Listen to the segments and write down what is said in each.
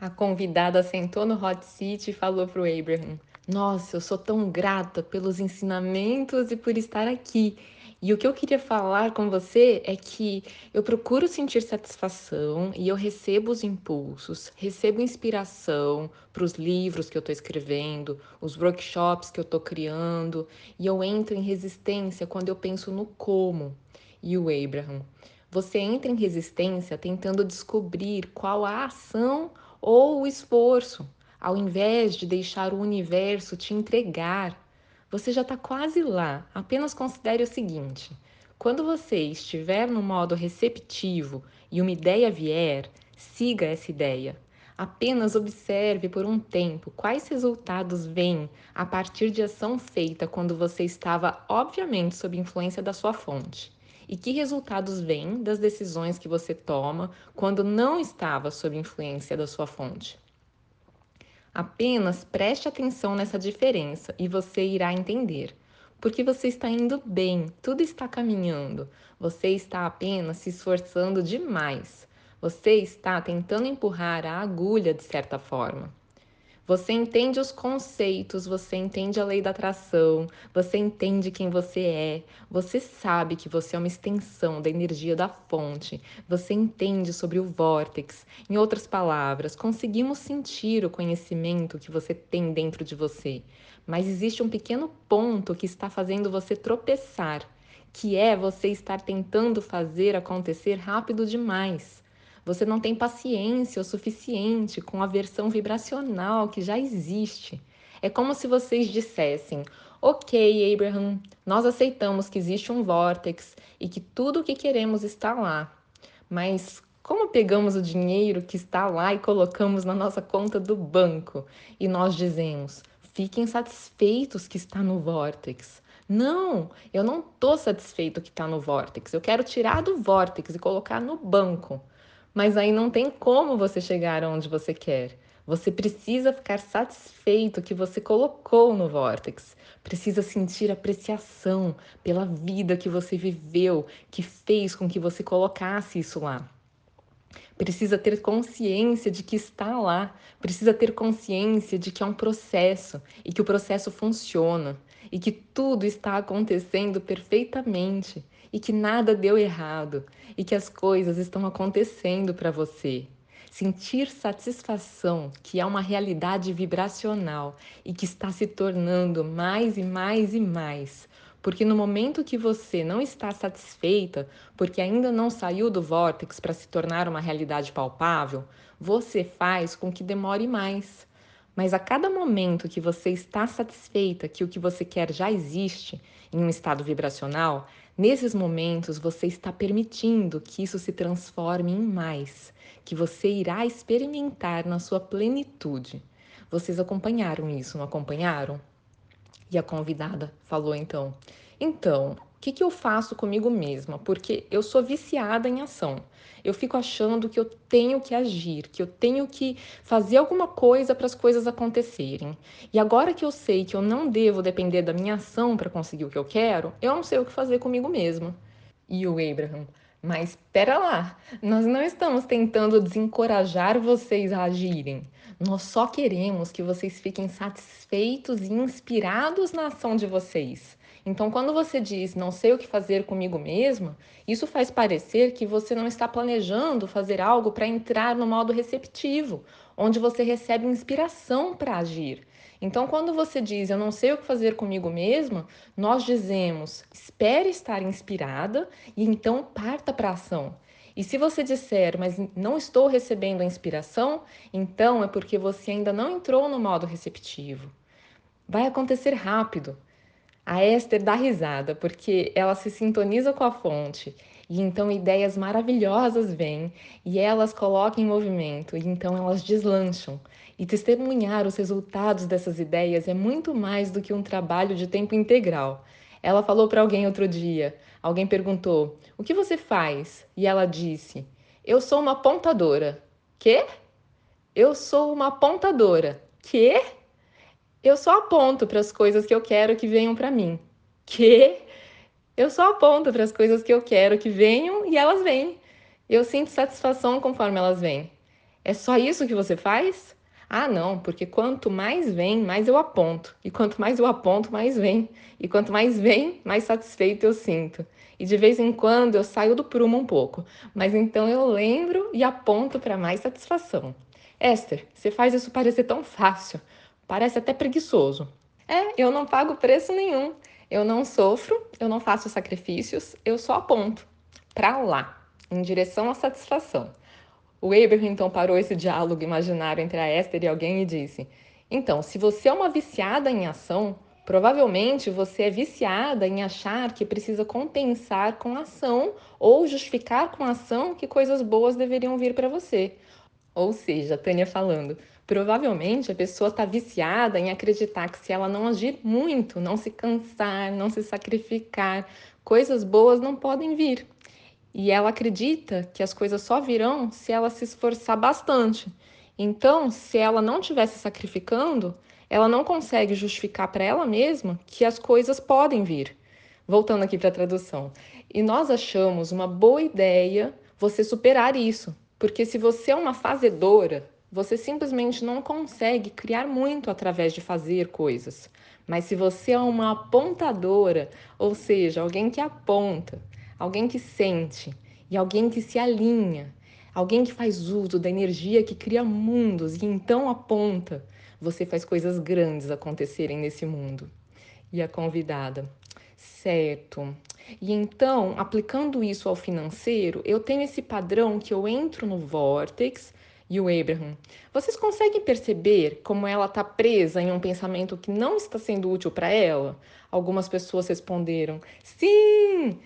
A convidada sentou no hot seat e falou para o Abraham: Nossa, eu sou tão grata pelos ensinamentos e por estar aqui. E o que eu queria falar com você é que eu procuro sentir satisfação e eu recebo os impulsos, recebo inspiração para os livros que eu estou escrevendo, os workshops que eu estou criando, e eu entro em resistência quando eu penso no como. E o Abraham, você entra em resistência tentando descobrir qual a ação ou o esforço, ao invés de deixar o universo te entregar. Você já está quase lá. Apenas considere o seguinte: quando você estiver no modo receptivo e uma ideia vier, siga essa ideia. Apenas observe por um tempo quais resultados vêm a partir de ação feita quando você estava, obviamente, sob influência da sua fonte. E que resultados vêm das decisões que você toma quando não estava sob influência da sua fonte? Apenas preste atenção nessa diferença e você irá entender. Porque você está indo bem, tudo está caminhando. Você está apenas se esforçando demais. Você está tentando empurrar a agulha de certa forma. Você entende os conceitos, você entende a lei da atração, você entende quem você é, você sabe que você é uma extensão da energia da fonte, você entende sobre o vórtex. Em outras palavras, conseguimos sentir o conhecimento que você tem dentro de você, mas existe um pequeno ponto que está fazendo você tropeçar, que é você estar tentando fazer acontecer rápido demais. Você não tem paciência o suficiente com a versão vibracional que já existe. É como se vocês dissessem: Ok, Abraham, nós aceitamos que existe um vórtex e que tudo o que queremos está lá. Mas como pegamos o dinheiro que está lá e colocamos na nossa conta do banco e nós dizemos: fiquem satisfeitos que está no vórtex. Não, eu não estou satisfeito que está no vórtex. Eu quero tirar do vórtex e colocar no banco. Mas aí não tem como você chegar onde você quer. Você precisa ficar satisfeito que você colocou no Vortex. Precisa sentir apreciação pela vida que você viveu, que fez com que você colocasse isso lá. Precisa ter consciência de que está lá, precisa ter consciência de que é um processo e que o processo funciona e que tudo está acontecendo perfeitamente e que nada deu errado e que as coisas estão acontecendo para você. Sentir satisfação que é uma realidade vibracional e que está se tornando mais e mais e mais. Porque no momento que você não está satisfeita, porque ainda não saiu do vórtex para se tornar uma realidade palpável, você faz com que demore mais. Mas a cada momento que você está satisfeita que o que você quer já existe em um estado vibracional, nesses momentos você está permitindo que isso se transforme em mais, que você irá experimentar na sua plenitude. Vocês acompanharam isso, não acompanharam? E a convidada falou então: Então, o que, que eu faço comigo mesma? Porque eu sou viciada em ação. Eu fico achando que eu tenho que agir, que eu tenho que fazer alguma coisa para as coisas acontecerem. E agora que eu sei que eu não devo depender da minha ação para conseguir o que eu quero, eu não sei o que fazer comigo mesma. E o Abraham, mas espera lá, nós não estamos tentando desencorajar vocês a agirem. Nós só queremos que vocês fiquem satisfeitos e inspirados na ação de vocês. Então, quando você diz não sei o que fazer comigo mesma, isso faz parecer que você não está planejando fazer algo para entrar no modo receptivo, onde você recebe inspiração para agir. Então, quando você diz eu não sei o que fazer comigo mesma, nós dizemos espere estar inspirada e então parta para a ação. E se você disser, mas não estou recebendo a inspiração, então é porque você ainda não entrou no modo receptivo. Vai acontecer rápido. A Esther dá risada porque ela se sintoniza com a fonte e então ideias maravilhosas vêm e elas colocam em movimento e então elas deslancham. E testemunhar os resultados dessas ideias é muito mais do que um trabalho de tempo integral. Ela falou para alguém outro dia. Alguém perguntou: "O que você faz?" E ela disse: "Eu sou uma pontadora." "Quê?" "Eu sou uma pontadora." "Quê?" Eu só aponto para as coisas que eu quero que venham para mim. Que eu só aponto para as coisas que eu quero que venham e elas vêm. Eu sinto satisfação conforme elas vêm. É só isso que você faz? Ah, não, porque quanto mais vem, mais eu aponto. E quanto mais eu aponto, mais vem. E quanto mais vem, mais satisfeito eu sinto. E de vez em quando eu saio do prumo um pouco, mas então eu lembro e aponto para mais satisfação. Esther, você faz isso parecer tão fácil, parece até preguiçoso. É, eu não pago preço nenhum. Eu não sofro, eu não faço sacrifícios, eu só aponto para lá, em direção à satisfação. O Abraham então parou esse diálogo imaginário entre a Esther e alguém e disse: Então, se você é uma viciada em ação, provavelmente você é viciada em achar que precisa compensar com ação ou justificar com ação que coisas boas deveriam vir para você. Ou seja, Tânia falando, provavelmente a pessoa está viciada em acreditar que se ela não agir muito, não se cansar, não se sacrificar, coisas boas não podem vir. E ela acredita que as coisas só virão se ela se esforçar bastante. Então, se ela não estiver se sacrificando, ela não consegue justificar para ela mesma que as coisas podem vir. Voltando aqui para a tradução. E nós achamos uma boa ideia você superar isso, porque se você é uma fazedora, você simplesmente não consegue criar muito através de fazer coisas. Mas se você é uma apontadora, ou seja, alguém que aponta, alguém que sente e alguém que se alinha, alguém que faz uso da energia que cria mundos e então aponta, você faz coisas grandes acontecerem nesse mundo. E a convidada, certo. E então, aplicando isso ao financeiro, eu tenho esse padrão que eu entro no Vortex e o Abraham. Vocês conseguem perceber como ela está presa em um pensamento que não está sendo útil para ela? Algumas pessoas responderam: sim!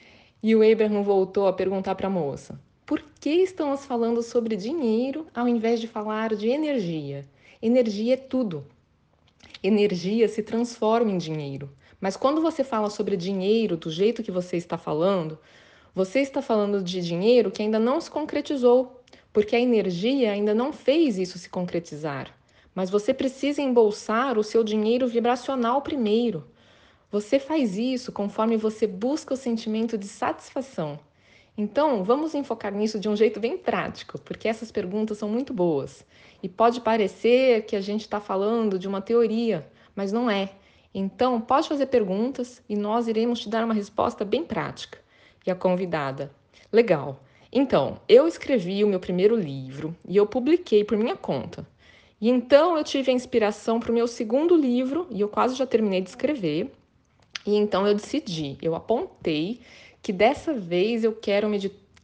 E o Abraham voltou a perguntar para a moça: por que estamos falando sobre dinheiro ao invés de falar de energia? Energia é tudo. Energia se transforma em dinheiro. Mas quando você fala sobre dinheiro do jeito que você está falando, você está falando de dinheiro que ainda não se concretizou, porque a energia ainda não fez isso se concretizar. Mas você precisa embolsar o seu dinheiro vibracional primeiro. Você faz isso conforme você busca o sentimento de satisfação. Então, vamos enfocar nisso de um jeito bem prático, porque essas perguntas são muito boas. E pode parecer que a gente está falando de uma teoria, mas não é. Então, pode fazer perguntas e nós iremos te dar uma resposta bem prática. E a convidada: Legal. Então, eu escrevi o meu primeiro livro e eu publiquei por minha conta. E então eu tive a inspiração para o meu segundo livro e eu quase já terminei de escrever. E então eu decidi, eu apontei que dessa vez eu quero,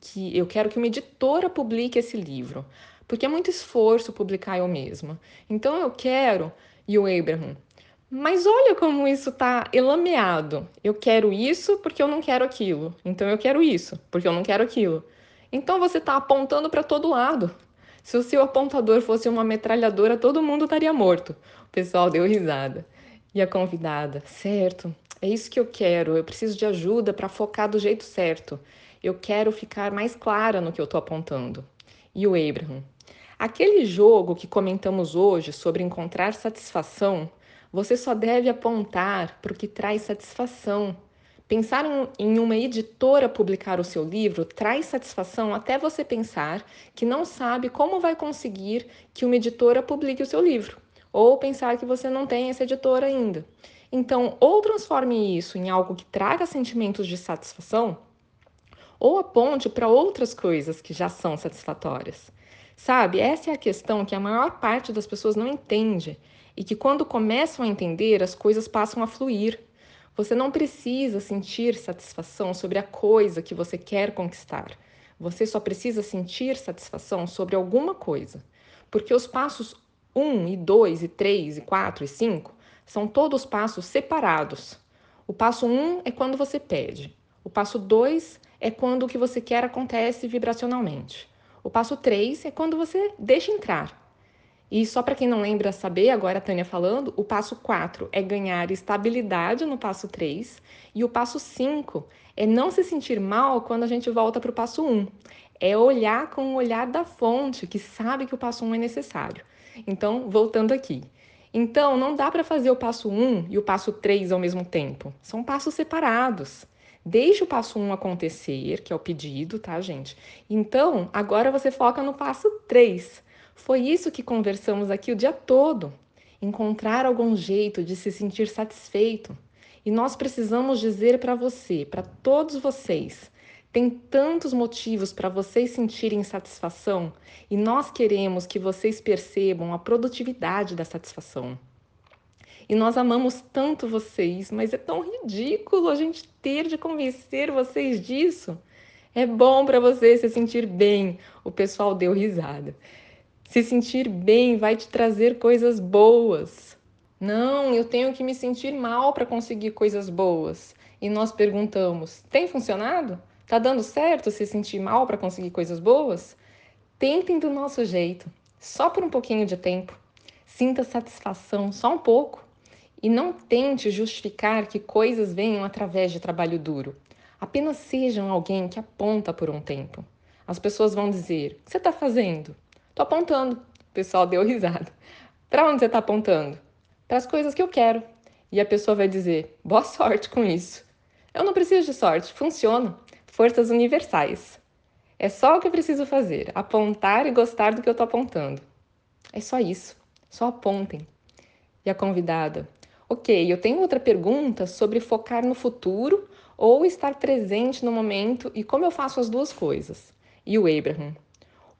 que, eu quero que uma editora publique esse livro, porque é muito esforço publicar eu mesma. Então eu quero, e o Abraham, mas olha como isso está elameado. Eu quero isso porque eu não quero aquilo. Então eu quero isso porque eu não quero aquilo. Então você está apontando para todo lado. Se o seu apontador fosse uma metralhadora, todo mundo estaria morto. O pessoal deu risada. E a convidada, certo, é isso que eu quero. Eu preciso de ajuda para focar do jeito certo. Eu quero ficar mais clara no que eu estou apontando. E o Abraham, aquele jogo que comentamos hoje sobre encontrar satisfação, você só deve apontar para o que traz satisfação. Pensar em uma editora publicar o seu livro traz satisfação até você pensar que não sabe como vai conseguir que uma editora publique o seu livro, ou pensar que você não tem essa editora ainda. Então, ou transforme isso em algo que traga sentimentos de satisfação, ou aponte para outras coisas que já são satisfatórias. Sabe, essa é a questão que a maior parte das pessoas não entende e que, quando começam a entender, as coisas passam a fluir. Você não precisa sentir satisfação sobre a coisa que você quer conquistar. Você só precisa sentir satisfação sobre alguma coisa. Porque os passos 1 e 2 e 3 e 4 e 5 são todos passos separados. O passo 1 um é quando você pede. O passo 2 é quando o que você quer acontece vibracionalmente. O passo 3 é quando você deixa entrar. E só para quem não lembra saber, agora a Tânia falando, o passo 4 é ganhar estabilidade no passo 3 e o passo 5 é não se sentir mal quando a gente volta para o passo 1. É olhar com o olhar da fonte, que sabe que o passo 1 é necessário. Então, voltando aqui. Então, não dá para fazer o passo 1 e o passo 3 ao mesmo tempo. São passos separados. Deixe o passo 1 acontecer, que é o pedido, tá, gente? Então, agora você foca no passo 3. Foi isso que conversamos aqui o dia todo. Encontrar algum jeito de se sentir satisfeito. E nós precisamos dizer para você, para todos vocês, tem tantos motivos para vocês sentirem satisfação e nós queremos que vocês percebam a produtividade da satisfação. E nós amamos tanto vocês, mas é tão ridículo a gente ter de convencer vocês disso. É bom para você se sentir bem. O pessoal deu risada. Se sentir bem vai te trazer coisas boas. Não, eu tenho que me sentir mal para conseguir coisas boas. E nós perguntamos: tem funcionado? Tá dando certo se sentir mal para conseguir coisas boas? Tentem do nosso jeito, só por um pouquinho de tempo. Sinta satisfação só um pouco. E não tente justificar que coisas venham através de trabalho duro. Apenas sejam alguém que aponta por um tempo. As pessoas vão dizer: O que você está fazendo? Estou apontando. O pessoal deu risada. Para onde você está apontando? Para as coisas que eu quero. E a pessoa vai dizer: Boa sorte com isso. Eu não preciso de sorte, funciona. Forças universais. É só o que eu preciso fazer: apontar e gostar do que eu estou apontando. É só isso. Só apontem. E a convidada: Ok, eu tenho outra pergunta sobre focar no futuro ou estar presente no momento e como eu faço as duas coisas. E o Abraham: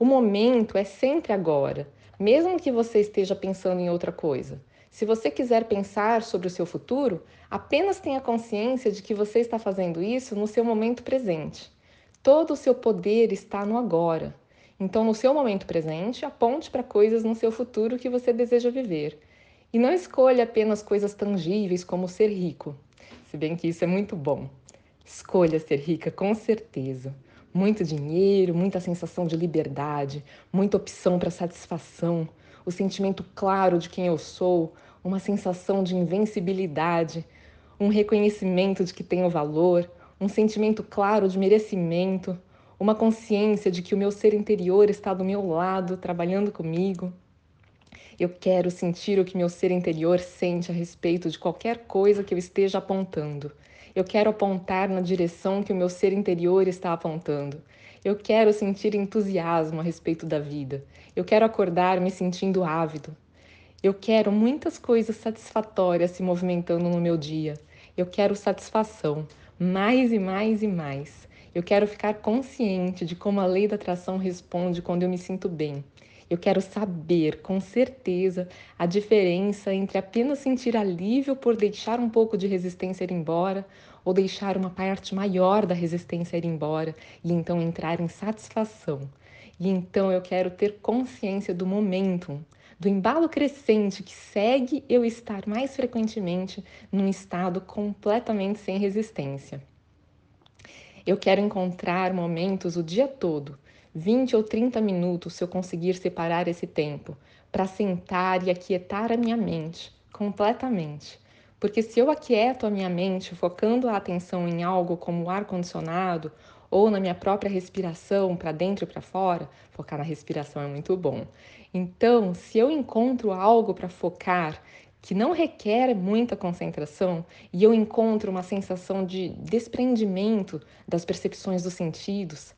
O momento é sempre agora, mesmo que você esteja pensando em outra coisa. Se você quiser pensar sobre o seu futuro, apenas tenha consciência de que você está fazendo isso no seu momento presente. Todo o seu poder está no agora. Então, no seu momento presente, aponte para coisas no seu futuro que você deseja viver. E não escolha apenas coisas tangíveis como ser rico, se bem que isso é muito bom. Escolha ser rica com certeza. Muito dinheiro, muita sensação de liberdade, muita opção para satisfação, o sentimento claro de quem eu sou, uma sensação de invencibilidade, um reconhecimento de que tenho valor, um sentimento claro de merecimento, uma consciência de que o meu ser interior está do meu lado, trabalhando comigo. Eu quero sentir o que meu ser interior sente a respeito de qualquer coisa que eu esteja apontando. Eu quero apontar na direção que o meu ser interior está apontando. Eu quero sentir entusiasmo a respeito da vida. Eu quero acordar me sentindo ávido. Eu quero muitas coisas satisfatórias se movimentando no meu dia. Eu quero satisfação, mais e mais e mais. Eu quero ficar consciente de como a lei da atração responde quando eu me sinto bem. Eu quero saber com certeza a diferença entre apenas sentir alívio por deixar um pouco de resistência ir embora ou deixar uma parte maior da resistência ir embora e então entrar em satisfação. E então eu quero ter consciência do momentum, do embalo crescente que segue eu estar mais frequentemente num estado completamente sem resistência. Eu quero encontrar momentos o dia todo 20 ou 30 minutos, se eu conseguir separar esse tempo, para sentar e aquietar a minha mente completamente. Porque se eu aquieto a minha mente, focando a atenção em algo como o ar-condicionado ou na minha própria respiração, para dentro e para fora, focar na respiração é muito bom. Então, se eu encontro algo para focar que não requer muita concentração e eu encontro uma sensação de desprendimento das percepções dos sentidos,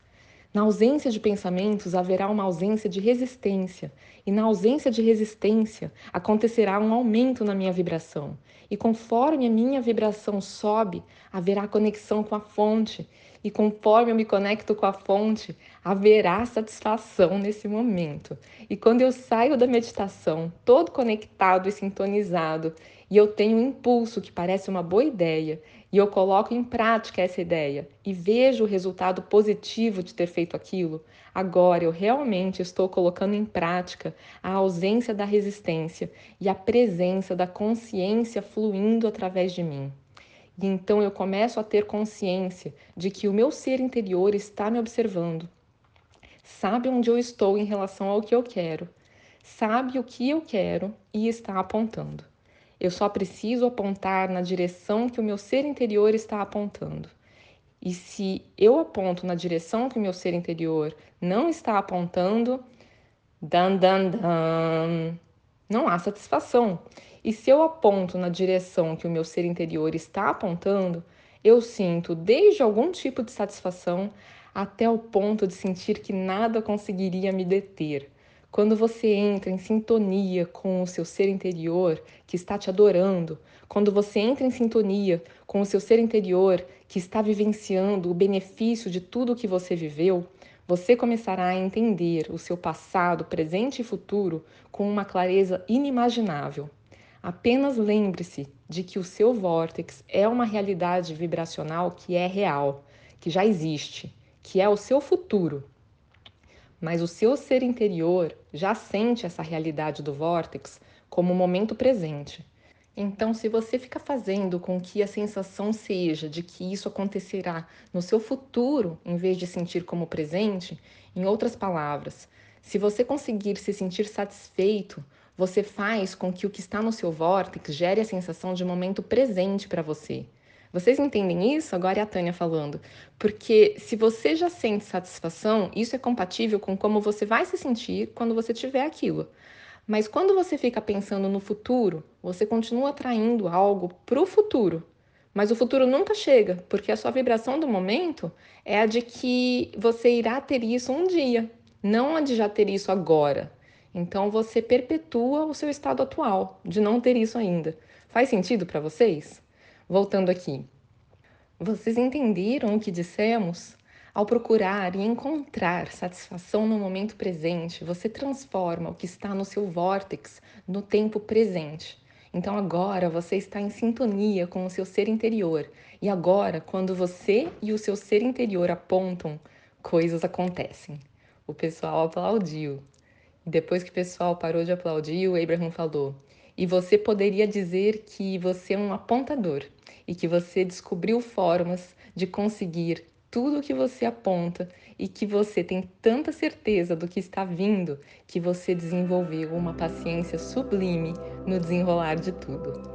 na ausência de pensamentos, haverá uma ausência de resistência, e na ausência de resistência, acontecerá um aumento na minha vibração. E conforme a minha vibração sobe, haverá conexão com a fonte, e conforme eu me conecto com a fonte, haverá satisfação nesse momento. E quando eu saio da meditação, todo conectado e sintonizado, e eu tenho um impulso que parece uma boa ideia, e eu coloco em prática essa ideia e vejo o resultado positivo de ter feito aquilo, agora eu realmente estou colocando em prática a ausência da resistência e a presença da consciência fluindo através de mim. E então eu começo a ter consciência de que o meu ser interior está me observando. Sabe onde eu estou em relação ao que eu quero, sabe o que eu quero e está apontando. Eu só preciso apontar na direção que o meu ser interior está apontando. E se eu aponto na direção que o meu ser interior não está apontando, dan dan dan, não há satisfação. E se eu aponto na direção que o meu ser interior está apontando, eu sinto desde algum tipo de satisfação até o ponto de sentir que nada conseguiria me deter, Quando você entra em sintonia com o seu ser interior que está te adorando, quando você entra em sintonia com o seu ser interior que está vivenciando o benefício de tudo que você viveu, você começará a entender o seu passado, presente e futuro com uma clareza inimaginável. Apenas lembre-se de que o seu vórtex é uma realidade vibracional que é real, que já existe, que é o seu futuro. Mas o seu ser interior já sente essa realidade do vórtex como o momento presente. Então, se você fica fazendo com que a sensação seja de que isso acontecerá no seu futuro, em vez de sentir como presente, em outras palavras, se você conseguir se sentir satisfeito você faz com que o que está no seu vórtice gere a sensação de momento presente para você. Vocês entendem isso? Agora é a Tânia falando. Porque se você já sente satisfação, isso é compatível com como você vai se sentir quando você tiver aquilo. Mas quando você fica pensando no futuro, você continua atraindo algo para o futuro. Mas o futuro nunca chega, porque a sua vibração do momento é a de que você irá ter isso um dia, não a de já ter isso agora. Então você perpetua o seu estado atual de não ter isso ainda. Faz sentido para vocês? Voltando aqui. Vocês entenderam o que dissemos? Ao procurar e encontrar satisfação no momento presente, você transforma o que está no seu vórtex no tempo presente. Então agora você está em sintonia com o seu ser interior. E agora, quando você e o seu ser interior apontam, coisas acontecem. O pessoal aplaudiu. Depois que o pessoal parou de aplaudir, o Abraham falou: E você poderia dizer que você é um apontador e que você descobriu formas de conseguir tudo o que você aponta e que você tem tanta certeza do que está vindo que você desenvolveu uma paciência sublime no desenrolar de tudo.